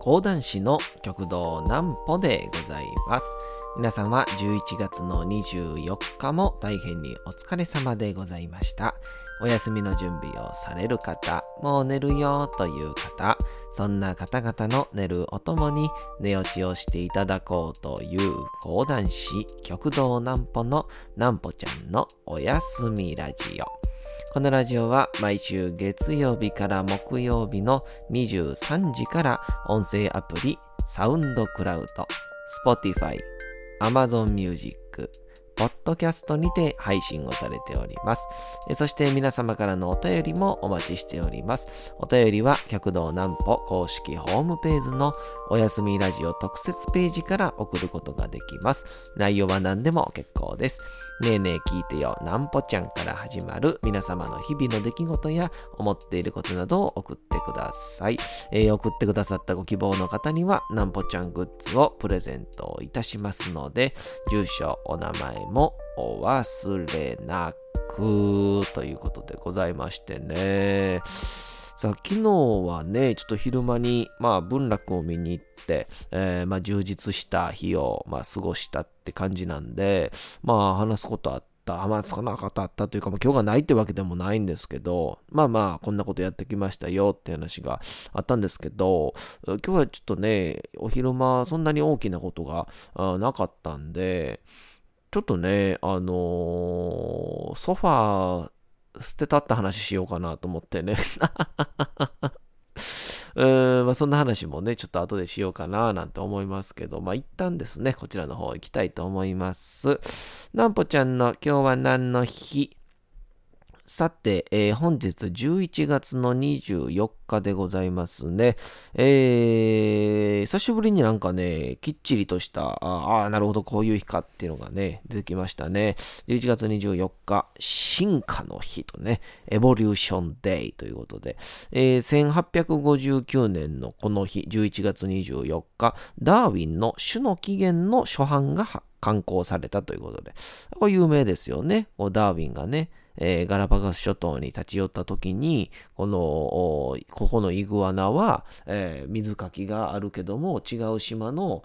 講談師の極道南歩でございます。皆さんは11月の24日も大変にお疲れ様でございました。お休みの準備をされる方、もう寝るよという方、そんな方々の寝るおともに寝落ちをしていただこうという講談師極道南歩の南歩ちゃんのおやすみラジオ。このラジオは毎週月曜日から木曜日の23時から音声アプリサウンドクラウド、Spotify、Amazon Music、ポッドキャストにて配信をされております。そして皆様からのお便りもお待ちしております。お便りは、客道南歩公式ホームページのおやすみラジオ特設ページから送ることができます。内容は何でも結構です。ねえねえ聞いてよ、なんぽちゃんから始まる皆様の日々の出来事や思っていることなどを送ってください。えー、送ってくださったご希望の方には、なんぽちゃんグッズをプレゼントいたしますので、住所、お名前もお忘れなくということでございましてね。さあ、昨日はね、ちょっと昼間に、まあ、文楽を見に行って、えー、まあ、充実した日を、まあ、過ごしたって感じなんで、まあ、話すことあった。あまあ、つかなかったというか、ま、今日がないってわけでもないんですけど、まあまあ、こんなことやってきましたよって話があったんですけど、今日はちょっとね、お昼間、そんなに大きなことがなかったんで、ちょっとね、あのー、ソファー捨てたった話しようかなと思ってね。うーん、まあ、そんな話もね、ちょっと後でしようかななんて思いますけど、まあ、一旦ですね、こちらの方行きたいと思います。なんぽちゃんの今日は何の日？さて、えー、本日11月の24日でございますね。えー、久しぶりになんかね、きっちりとした、ああ、なるほど、こういう日かっていうのがね、出てきましたね。11月24日、進化の日とね、エボリューションデイということで、えー、1859年のこの日、11月24日、ダーウィンの種の起源の初版が刊行されたということで、これ有名ですよね。ダーウィンがね、えー、ガラパゴス諸島に立ち寄った時に、この、ここのイグアナは、えー、水かきがあるけども、違う島の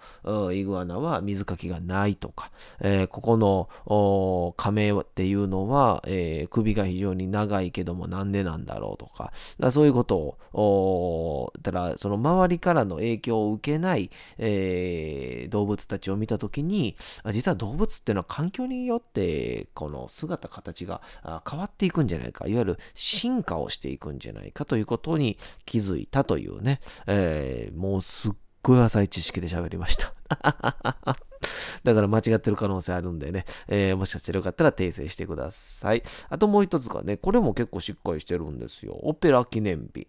イグアナは水かきがないとか、えー、ここのカメっていうのは、えー、首が非常に長いけどもなんでなんだろうとか、かそういうことを、ただその周りからの影響を受けない、えー、動物たちを見たときに、実は動物っていうのは環境によってこの姿形が変わっていくんじゃないか、いわゆる進化をしていくんじゃないか。じゃないかということに気づいたというね、えー、もうすっごい浅い知識で喋りました。だから間違ってる可能性あるんでね、えー、もしかしたらよかったら訂正してください。あともう一つがね、これも結構しっかりしてるんですよ。オペラ記念日。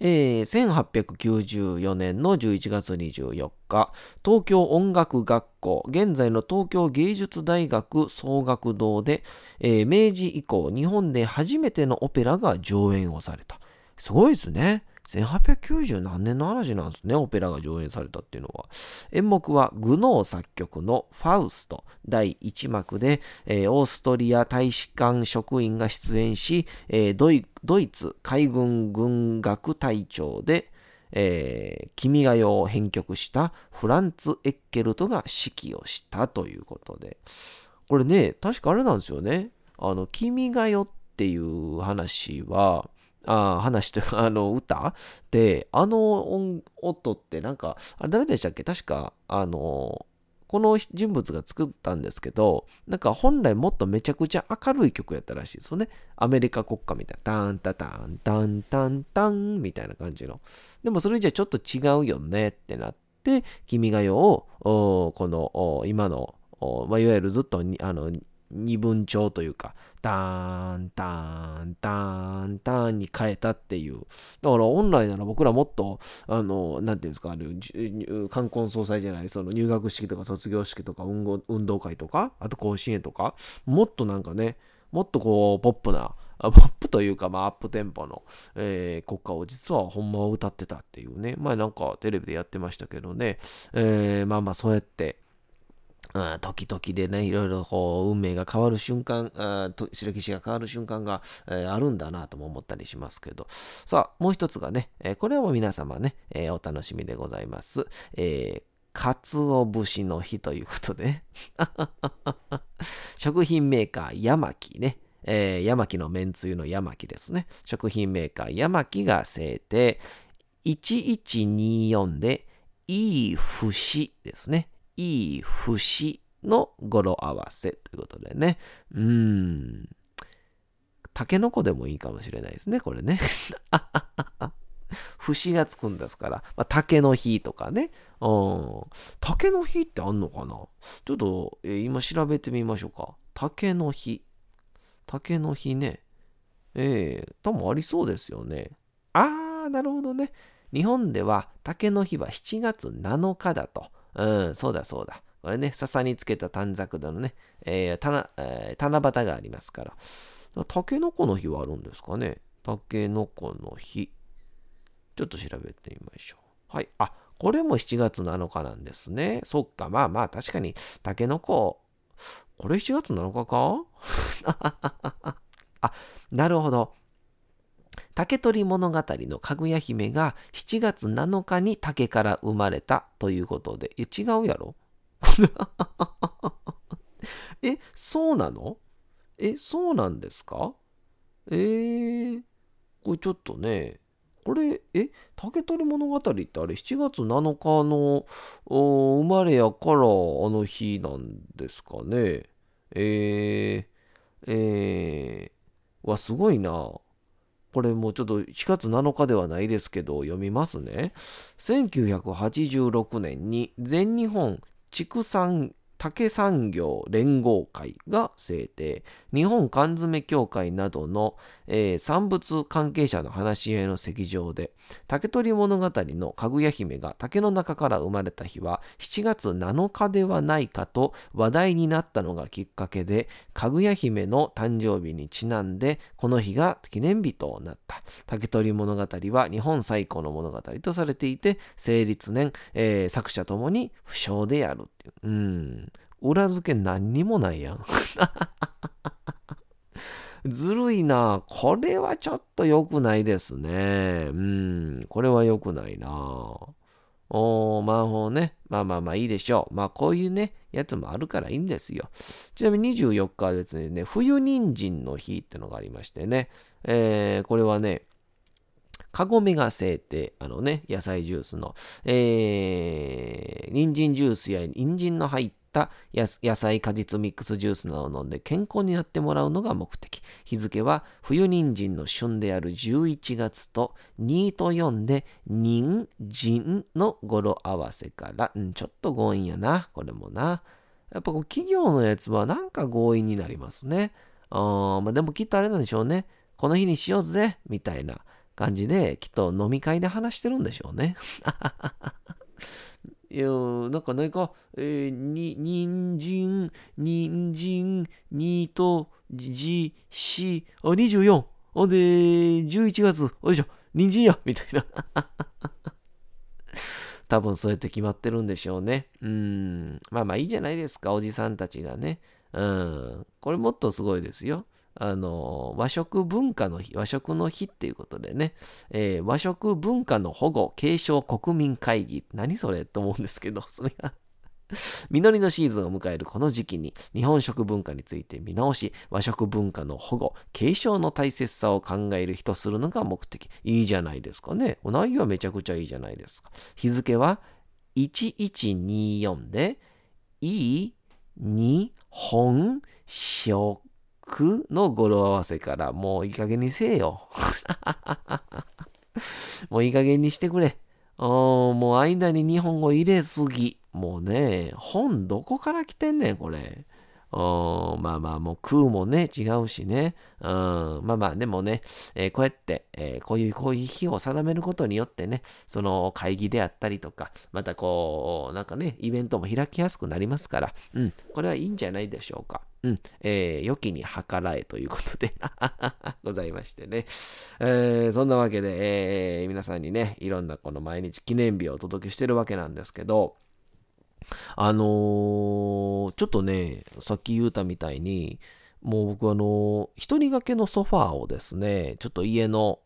えー、1894年の11月24日、東京音楽学校、現在の東京芸術大学総学堂で、えー、明治以降、日本で初めてのオペラが上演をされた。すごいですね。1890何年の話なんですね、オペラが上演されたっていうのは。演目はグノー作曲のファウスト第1幕で、えー、オーストリア大使館職員が出演し、えー、ドイツ海軍軍学隊長で、えー、君が代を編曲したフランツ・エッケルトが指揮をしたということで。これね、確かあれなんですよね。あの、君が代っていう話は、あ話というか、あの、歌？で、あの音音ってなんか、あれ誰でしたっけ？確か、あの、この人物が作ったんですけど、なんか本来もっとめちゃくちゃ明るい曲やったらしいですよね。アメリカ国歌みたいな。タンタタンタンタンタンみたいな感じの。でもそれじゃちょっと違うよねってなって、君が代を、この今の、まあ、いわゆるずっとあの二分調というか、ターン、ターン、ターン、ターンに変えたっていう。だから本来なら僕らもっと、あの、なんていうんですか、あの、冠婚葬祭じゃない、その入学式とか卒業式とか運動会とか、あと甲子園とか、もっとなんかね、もっとこう、ポップな、ポップというか、まあ、アップテンポの、えー、国歌を実はほんまは歌ってたっていうね。前なんかテレビでやってましたけどね。えー、まあまあ、そうやって、時々でね、いろいろこう運命が変わる瞬間、あ歴史が変わる瞬間が、えー、あるんだなとも思ったりしますけど。さあ、もう一つがね、えー、これはもう皆様ね、えー、お楽しみでございます。えー、かつお節の日ということで、食品メーカーヤマキね、えー、ヤマキのめんつゆのヤマキですね。食品メーカーヤマキが制定、1124で、いい節ですね。いい節の語呂合わせということでね。うん。タケノコでもいいかもしれないですね、これね。節がつくんですから、まあ、竹の日とかね。うん。竹の日ってあんのかな？ちょっと、えー、今調べてみましょうか。竹の日。竹の日ね。ええー、多分ありそうですよね。あー、なるほどね。日本では竹の日は7月7日だと。うん、そうだそうだ。これね、笹につけた短冊のね、えーえー、七夕がありますから。タケノコの日はあるんですかねタケノコの日。ちょっと調べてみましょう。はい。あ、これも7月7日なんですね。そっか。まあまあ、確かに、タケノコ、これ7月7日か？あ、なるほど。竹取物語のかぐや姫が7月7日に竹から生まれたということで、え、違うやろ？え、そうなの？え、そうなんですか？えー、これちょっとね、これ、え、竹取物語ってあれ7月7日の生まれやからあの日なんですかね？えー、えー、わ、すごいな。これもうちょっと4月7日ではないですけど、読みますね。1986年に全日本畜産竹産業連合会が制定、日本缶詰協会などの、えー、産物関係者の話し合いの席上で、竹取物語のかぐや姫が竹の中から生まれた日は7月7日ではないかと話題になったのがきっかけで、かぐや姫の誕生日にちなんで、この日が記念日となった。竹取物語は日本最古の物語とされていて、成立年、えー、作者ともに不詳であるう。ん。裏付け何にもないやん。ずるいな。これはちょっと良くないですね。うん。これは良くないな。おー、魔法ね。まあまあまあいいでしょう。まあこういうね、やつもあるからいいんですよ。ちなみに24日はですね、冬人参の日ってのがありましてね。えー、これはね、カゴメが制定、あのね、野菜ジュースの、えー、人参ジュースや人参の入った野菜果実ミックスジュースなどを飲んで健康になってもらうのが目的。日付は冬人参の旬である11月と2と4で人参の語呂合わせから、うん、ちょっと強引やな、これもな。やっぱこう企業のやつはなんか強引になりますね。あまあ、でもきっとあれなんでしょうね。この日にしようぜ、みたいな。感じで、きっと飲み会で話してるんでしょうね。いや、なんか何か、えー、に、人参、人参、にと、じ、し、あ、24。ほんで、11月、おいしょ、人参や みたいな。多分そうやって決まってるんでしょうね。うん。まあまあいいじゃないですか、おじさんたちがね。うん。これもっとすごいですよ。あの、和食文化の日、和食の日っていうことでね、えー、和食文化の保護継承国民会議、何それと思うんですけど、それが実りのシーズンを迎えるこの時期に日本食文化について見直し、和食文化の保護、継承の大切さを考える日とするのが目的。いいじゃないですかねお。内容はめちゃくちゃいいじゃないですか。日付は1124で、いい日本食くの語呂合わせから、もういい加減にせえよ。もういい加減にしてくれ。もう間に日本語入れすぎ。もうね、本どこから来てんねん、これ。まあまあ、もう空もね、違うしね。うん、まあまあ、でもね、えー、こうやって、えー、こういう、こういう日を定めることによってね、その会議であったりとか、またこう、なんかね、イベントも開きやすくなりますから、うん、これはいいんじゃないでしょうか。うん、えー、良きに計らえということで ございましてね。えー、そんなわけで、えー、皆さんにね、いろんなこの毎日記念日をお届けしてるわけなんですけど、あのー、ちょっとね、さっき言うたみたいに、もう僕あのー、一人掛けのソファーをですね、ちょっと家の、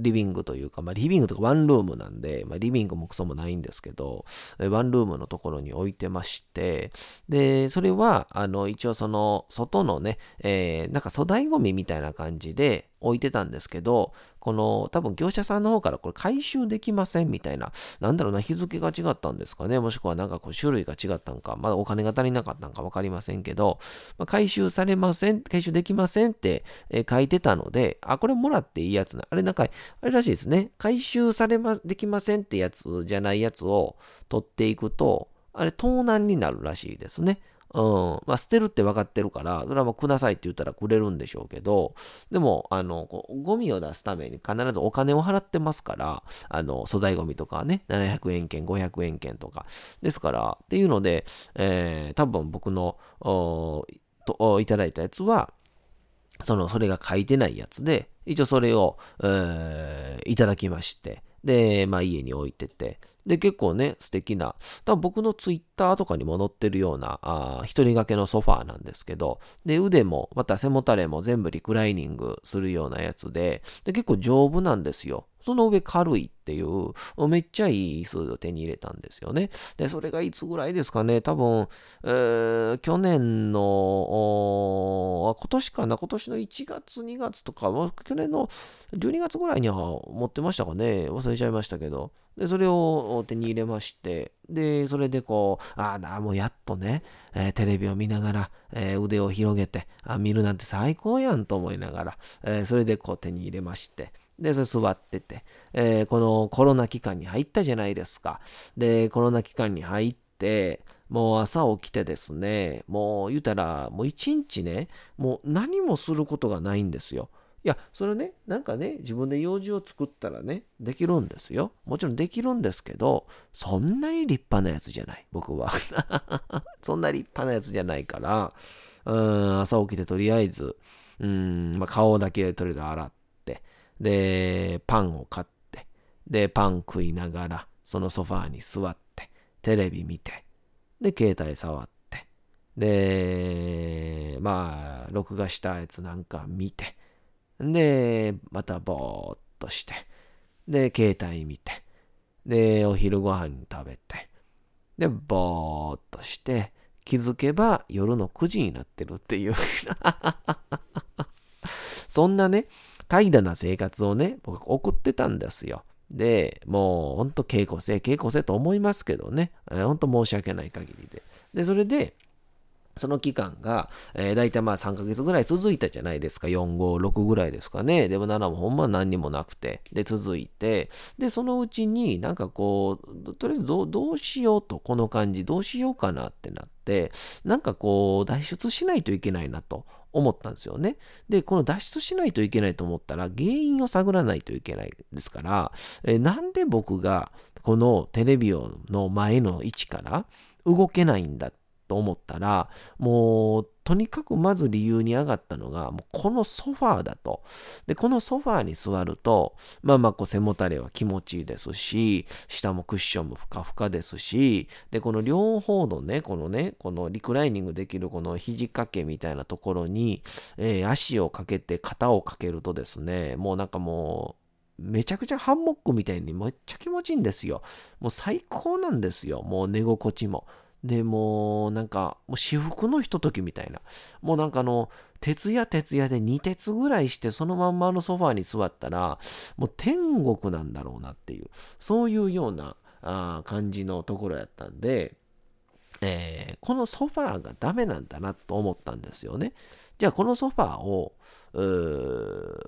リビングというか、まあ、リビングとかワンルームなんで、まあ、リビングもクソもないんですけど、ワンルームのところに置いてまして、で、それは、あの、一応その、外のね、えー、なんか粗大ゴミみたいな感じで置いてたんですけど、この、多分業者さんの方からこれ回収できませんみたいな、なんだろうな、日付が違ったんですかね、もしくはなんかこう種類が違ったんか、まだお金が足りなかったんか分かりませんけど、まあ、回収されません、回収できませんって、え、書いてたので、あ、これもらっていいやつな。あれなんか、あれらしいですね。回収されま、できませんってやつじゃないやつを取っていくと、あれ盗難になるらしいですね。うん。まあ、捨てるって分かってるから、それはもうくださいって言ったらくれるんでしょうけど、でも、あの、こうゴミを出すために必ずお金を払ってますから、あの、粗大ゴミとかね、700円券、500円券とか。ですから、っていうので、えー、多分僕の、といただいたやつは、その、それが書いてないやつで、一応それを、えー、いただきまして、で、まあ家に置いてて、で、結構ね、素敵な、多分僕のツイッターとかにも載ってるような、あ一人掛けのソファーなんですけど、で、腕も、また背もたれも全部リクライニングするようなやつで、で、結構丈夫なんですよ。その上軽いっていう、めっちゃいい椅子を手に入れたんですよね。で、それがいつぐらいですかね、多分、えー、去年の、今年かな、今年の1月、2月とか、去年の12月ぐらいには持ってましたかね、忘れちゃいましたけど、で、それを手に入れまして、で、それでこう、ああ、もうやっとね、えー、テレビを見ながら、えー、腕を広げて、あ見るなんて最高やんと思いながら、えー、それでこう手に入れまして、で、それ座ってて、えー、このコロナ期間に入ったじゃないですか。で、コロナ期間に入って、もう朝起きてですね、もう言うたら、もう一日ね、もう何もすることがないんですよ。いや、それね、なんかね、自分で用事を作ったらね、できるんですよ。もちろんできるんですけど、そんなに立派なやつじゃない、僕は。そんな立派なやつじゃないから、うん、朝起きてとりあえず、うん、まあ、顔だけとりあえず洗っ、で、パンを買って、で、パン食いながら、そのソファーに座って、テレビ見て、で、携帯触って、で、まあ、録画したやつなんか見て、で、またぼーっとして、で、携帯見て、で、お昼ご飯食べて、で、ぼーっとして、気づけば夜の9時になってるっていう。そんなね、怠惰な生活をね、僕送ってたんですよ。で、もうほんと稽古せ、稽古せと思いますけどね、ほんと申し訳ない限りで。で、それで、その期間が、えー、大体まあ3ヶ月ぐらい続いたじゃないですか。4、5、6ぐらいですかね。でも7もほんま何にもなくて。で、続いて。で、そのうちになんかこう、とりあえずどどうしようと、この感じ、どうしようかなってなって、なんかこう、脱出しないといけないなと。思ったんですよね。で、この脱出しないといけないと思ったら原因を探らないといけないですから、えなんで僕がこのテレビの前の位置から動けないんだってと思ったら、もう、とにかくまず理由に上がったのが、もうこのソファーだと。で、このソファーに座ると、まあまあ、こう背もたれは気持ちいいですし、下もクッションもふかふかですし、で、この両方のね、このね、このリクライニングできるこの肘掛けみたいなところに、えー、足をかけて肩をかけるとですね、もうなんかもう、めちゃくちゃハンモックみたいにめっちゃ気持ちいいんですよ。もう最高なんですよ。もう寝心地も。で、もう、なんか、もう私服のひとときみたいな。もうなんかあの、徹夜徹夜で2鉄ぐらいして、そのまんまのソファーに座ったら、もう天国なんだろうなっていう、そういうようなあ感じのところやったんで、えー、このソファーがダメなんだなと思ったんですよね。じゃあ、このソファーを、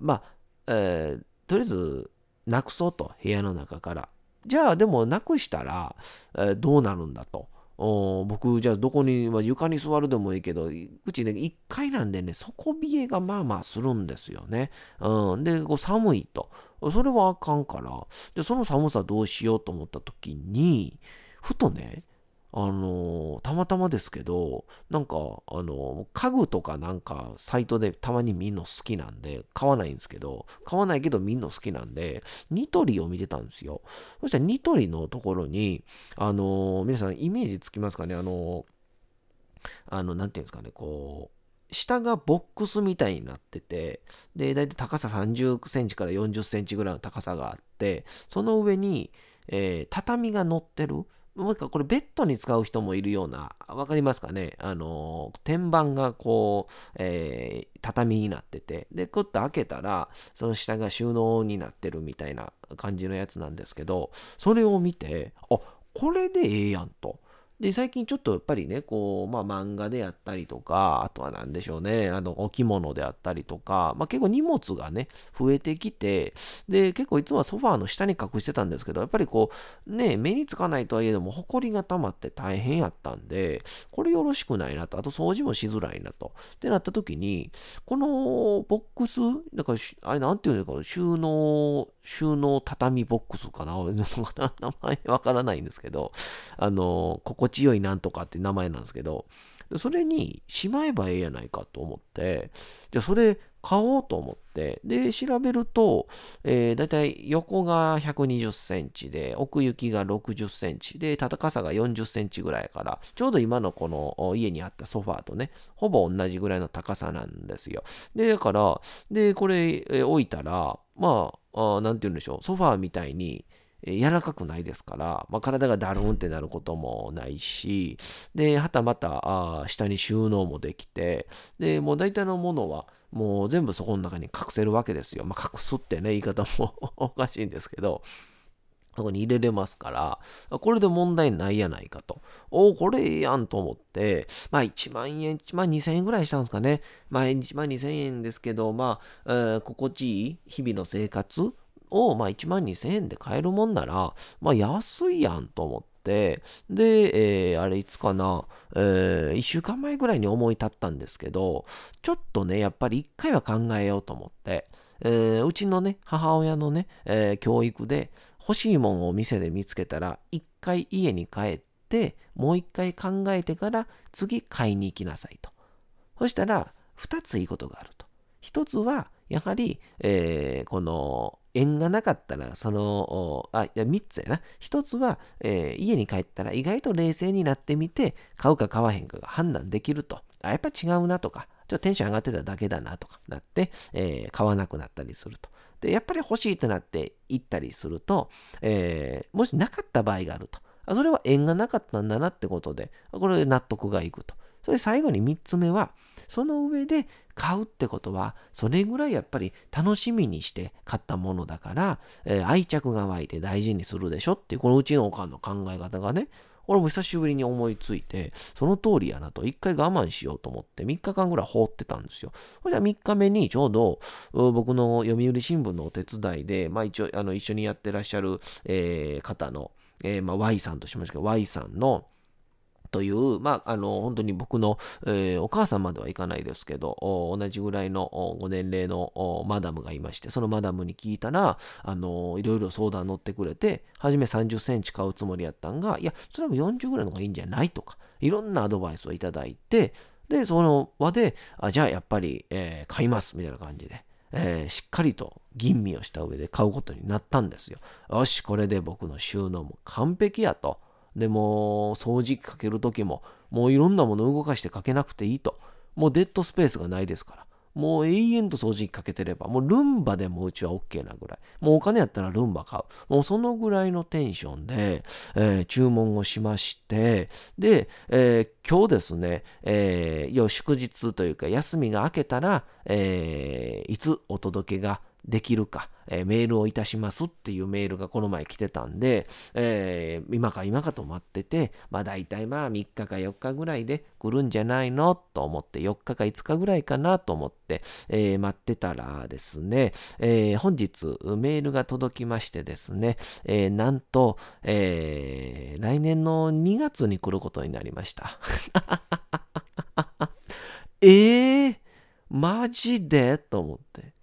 まあ、えー、とりあえず、なくそうと、部屋の中から。じゃあ、でも、なくしたら、えー、どうなるんだと。僕、じゃあどこに、まあ、床に座るでもいいけど、うちね、1階なんでね、底冷えがまあまあするんですよね。うん。で、こう寒いと。それはあかんから、で、その寒さどうしようと思った時に、ふとね、あのたまたまですけど、なんか、あの家具とかなんかサイトでたまに見るの好きなんで、買わないんですけど、買わないけど見るの好きなんで、ニトリを見てたんですよ。そしたらニトリのところに、あの皆さんイメージつきますかね？あのあの、なんていうんですかね、こう、下がボックスみたいになってて、で、だいたい高さ30センチから40センチぐらいの高さがあって、その上に、えー、畳が乗ってる。もう一回これベッドに使う人もいるような、わかりますかね？あの、天板がこう、えー、畳になってて、で、クッと開けたら、その下が収納になってるみたいな感じのやつなんですけど、それを見て、あ、これでええやんと。で、最近ちょっとやっぱりね、こう、まあ漫画であったりとか、あとは何でしょうね、あの、お着物であったりとか、まあ結構荷物がね、増えてきて、で、結構いつもはソファーの下に隠してたんですけど、やっぱりこう、ね、目につかないとはいえども、埃が溜まって大変やったんで、これよろしくないなと、あと掃除もしづらいなと。ってなった時に、このボックス、だから、あれなんていうのか、収納、収納畳ボックスかな？名前わからないんですけど、あの、心地よいなんとかって名前なんですけど、それにしまえばええやないかと思って、じゃあそれ買おうと思って、で、調べると、えー、だいたい横が120センチで、奥行きが60センチで、高さが40センチぐらいから、ちょうど今のこの家にあったソファーとね、ほぼ同じぐらいの高さなんですよ。で、だから、で、これ、置いたら、まあ、あなんて言うんでしょう、ソファーみたいに、柔らかくないですから、まあ、体がだるんってなることもないし、で、はたまた、あ下に収納もできて、で、もう大体のものは、もう全部そこの中に隠せるわけですよ。まあ、隠すってね、言い方も おかしいんですけど、そこに入れれますから、これで問題ないやないかと。おお、これええやんと思って、まあ1万円、1万2000円ぐらいしたんですかね。まあ1万2000円ですけど、まあ、えー、心地いい日々の生活を、まあ、1万2000円で買えるもんなら、まあ、安いやんと思って、で、えー、あれいつかな、えー、1週間前ぐらいに思い立ったんですけど、ちょっとね、やっぱり一回は考えようと思って、えー、うちのね、母親のね、えー、教育で欲しいもんを店で見つけたら、一回家に帰って、もう一回考えてから次買いに行きなさいと。そしたら、二ついいことがあると。一つは、やはり、えー、この縁がなかったら、その、あ、いや、3つやな。1つは、えー、家に帰ったら意外と冷静になってみて、買うか買わへんかが判断できると。あ、やっぱ違うなとか、ちょっとテンション上がってただけだなとかなって、えー、買わなくなったりすると。で、やっぱり欲しいってなって行ったりすると、えー、もしなかった場合があると。あそれは縁がなかったんだなってことで、これで納得がいくと。それで最後に3つ目は、その上で買うってことは、それぐらいやっぱり楽しみにして買ったものだから、えー、愛着が湧いて大事にするでしょっていう、このうちのおかんの考え方がね、俺も久しぶりに思いついて、その通りやなと、一回我慢しようと思って、三日間ぐらい放ってたんですよ。それじゃ3日目にちょうど、僕の読売新聞のお手伝いで、まあ一応、あの、一緒にやってらっしゃる、えー、方の、えー、まあ Y さんとしましたけど、Y さんの、という、まあ、あの、本当に僕の、えー、お母さんまではいかないですけど、同じぐらいのご年齢のマダムがいまして、そのマダムに聞いたら、あの、いろいろ相談乗ってくれて、初め30センチ買うつもりやったんが、いや、それは40ぐらいの方がいいんじゃないとか、いろんなアドバイスをいただいて、で、その場で、あじゃあやっぱり、えー、買いますみたいな感じで、えー、しっかりと吟味をした上で買うことになったんですよ。よし、これで僕の収納も完璧やと。でも、掃除機かけるときも、もういろんなものを動かしてかけなくていいと。もうデッドスペースがないですから。もう永遠と掃除機かけてれば、もうルンバでもうちは OK なぐらい。もうお金やったらルンバ買う。もうそのぐらいのテンションで、えー、注文をしまして、で、えー、今日ですね、えー、祝日というか休みが明けたら、えー、いつお届けができるか、えー、メールをいたしますっていうメールがこの前来てたんで、えー、今か今かと待ってて、まあ大体まあ3日か4日ぐらいで来るんじゃないの？と思って、4日か5日ぐらいかなと思って、えー、待ってたらですね、え本日メールが届きましてですね、えなんと、え来年の2月に来ることになりました。えー、マジで？と思って。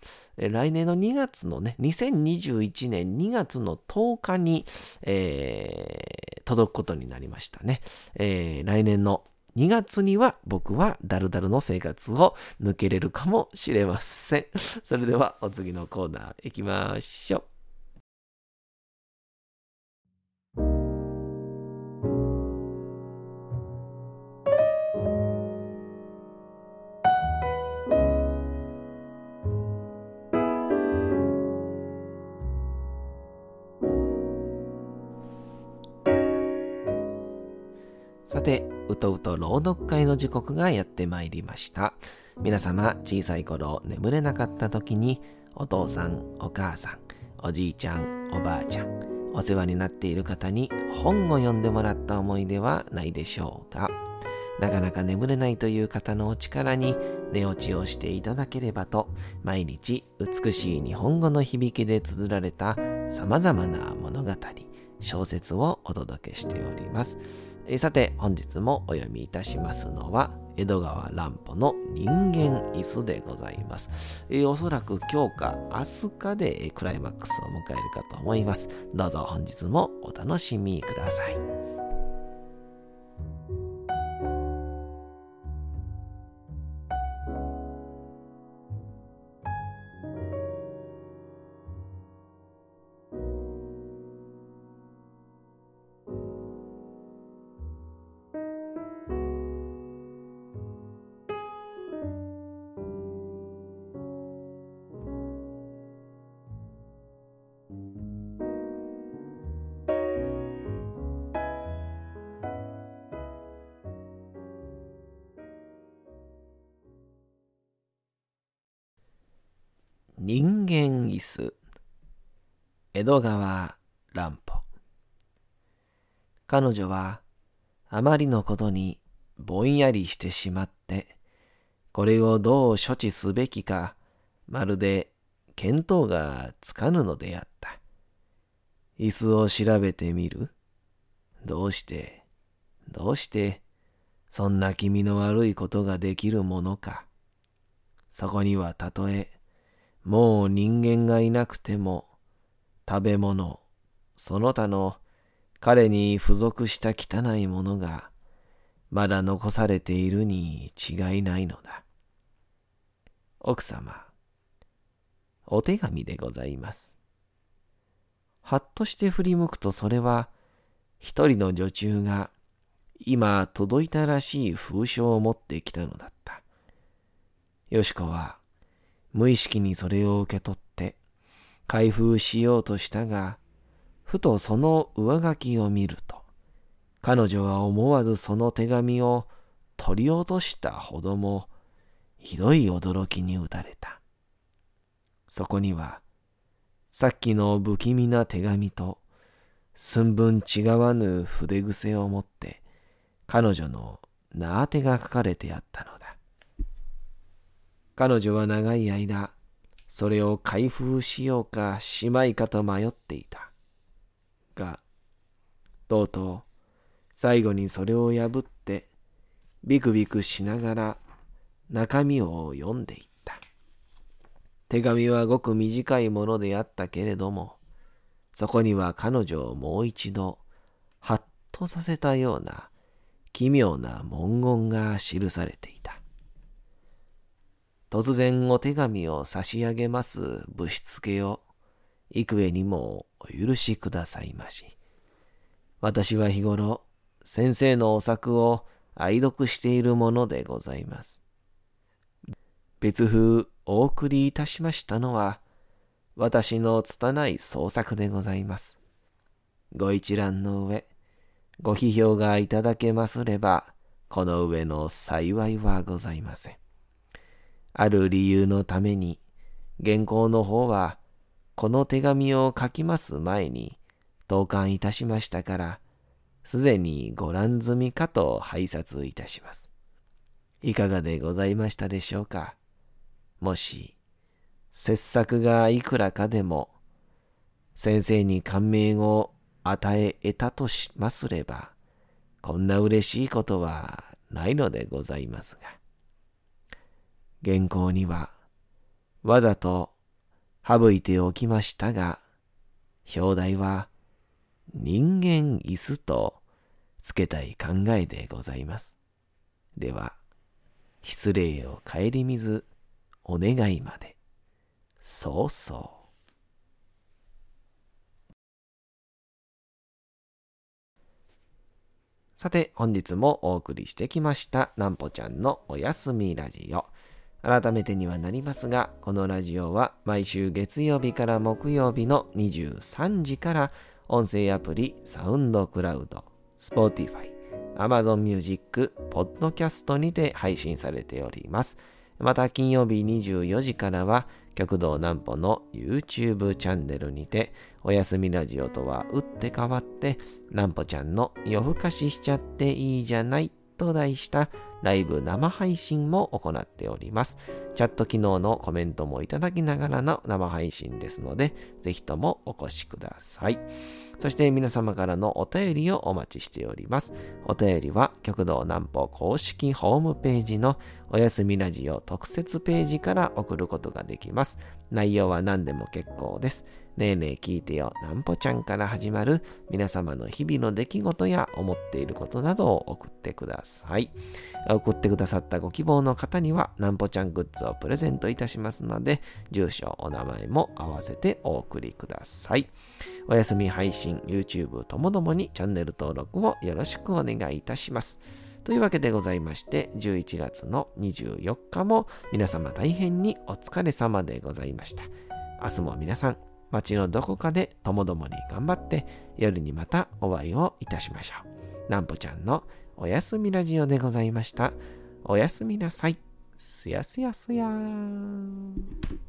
来年の2月のね、2021年2月の10日に、えー、届くことになりましたね。えー、来年の2月には僕はダルダルの生活を抜けれるかもしれません。それではお次のコーナー行きましょう。さて、うとうと朗読会の時刻がやってまいりました。皆様、小さい頃眠れなかった時に、お父さん、お母さん、おじいちゃん、おばあちゃん、お世話になっている方に本を読んでもらった思い出はないでしょうか。なかなか眠れないという方のお力に寝落ちをしていただければと、毎日美しい日本語の響きで綴られた様々な物語、小説をお届けしております。えさて、本日もお読みいたしますのは、江戸川乱歩の人間椅子でございます。えおそらく今日か明日かでクライマックスを迎えるかと思います。どうぞ本日もお楽しみください。人間椅子。江戸川乱歩。彼女はあまりのことにぼんやりしてしまってこれをどう処置すべきかまるで見当がつかぬのであった。椅子を調べてみる。どうしてどうしてそんな気味の悪いことができるものか。そこにはたとえもう人間がいなくても、食べ物、その他の彼に付属した汚いものが、まだ残されているに違いないのだ。奥様、お手紙でございます。はっとして振り向くとそれは、一人の女中が、今届いたらしい封書を持ってきたのだった。よしこは、無意識にそれを受け取って開封しようとしたが、ふとその上書きを見ると、彼女は思わずその手紙を取り落としたほどもひどい驚きに打たれた。そこには、さっきの不気味な手紙と寸分違わぬ筆癖を持って彼女の名当てが書かれてあったのだ。彼女は長い間、それを開封しようかしまいかと迷っていた。が、とうとう、最後にそれを破って、ビクビクしながら中身を読んでいった。手紙はごく短いものであったけれども、そこには彼女をもう一度、はっとさせたような奇妙な文言が記されていた。突然お手紙を差し上げますぶしつけを幾重にもお許しくださいまし。私は日頃先生のお作を愛読しているものでございます。別風お送りいたしましたのは私の拙い創作でございます。ご一覧の上、ご批評がいただけますれば、この上の幸いはございません。ある理由のために、原稿の方は、この手紙を書きます前に、投函いたしましたから、すでにご覧済みかと拝察いたします。いかがでございましたでしょうか？もし、切削がいくらかでも、先生に感銘を与え得たとしますれば、こんな嬉しいことはないのでございますが。原稿にはわざと省いておきましたが、表題は人間椅子とつけたい考えでございます。では、失礼を顧みず、お願いまで。そうそう。さて、本日もお送りしてきました、なんぽちゃんのおやすみラジオ。改めてにはなりますが、このラジオは毎週月曜日から木曜日の23時から音声アプリサウンドクラウド、Spotify、Amazon Music、Podcast にて配信されております。また金曜日24時からは極道南歩の YouTube チャンネルにておやすみラジオとは打って変わって南歩ちゃんの夜更かししちゃっていいじゃないと題したライブ生配信も行っております。チャット機能のコメントもいただきながらの生配信ですので、ぜひともお越しください。そして皆様からのお便りをお待ちしております。お便りは極道南方公式ホームページのおやすみラジオ特設ページから送ることができます。内容は何でも結構です。ねえねえ聞いてよ、なんぽちゃんから始まる皆様の日々の出来事や思っていることなどを送ってください。送ってくださったご希望の方には、なんぽちゃんグッズをプレゼントいたしますので、住所、お名前も合わせてお送りください。お休み配信、YouTube ともどもにチャンネル登録をよろしくお願いいたします。というわけでございまして、11月の24日も皆様大変にお疲れ様でございました。明日も皆さん、街のどこかでともどもに頑張って、夜にまたお会いをいたしましょう。なんぽちゃんのおやすみラジオでございました。おやすみなさい。すやすやすやーん。